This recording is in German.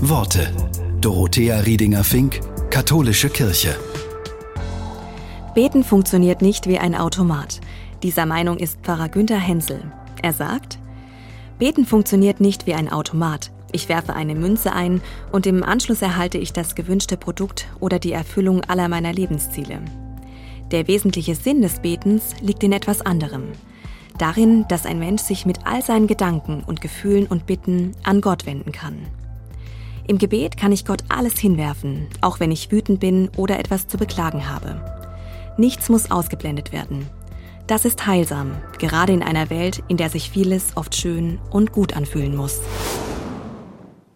Worte. Dorothea Riedinger-Fink, Katholische Kirche. Beten funktioniert nicht wie ein Automat. Dieser Meinung ist Pfarrer Günther Hensel. Er sagt, Beten funktioniert nicht wie ein Automat. Ich werfe eine Münze ein und im Anschluss erhalte ich das gewünschte Produkt oder die Erfüllung aller meiner Lebensziele. Der wesentliche Sinn des Betens liegt in etwas anderem. Darin, dass ein Mensch sich mit all seinen Gedanken und Gefühlen und Bitten an Gott wenden kann. Im Gebet kann ich Gott alles hinwerfen, auch wenn ich wütend bin oder etwas zu beklagen habe. Nichts muss ausgeblendet werden. Das ist heilsam, gerade in einer Welt, in der sich vieles oft schön und gut anfühlen muss.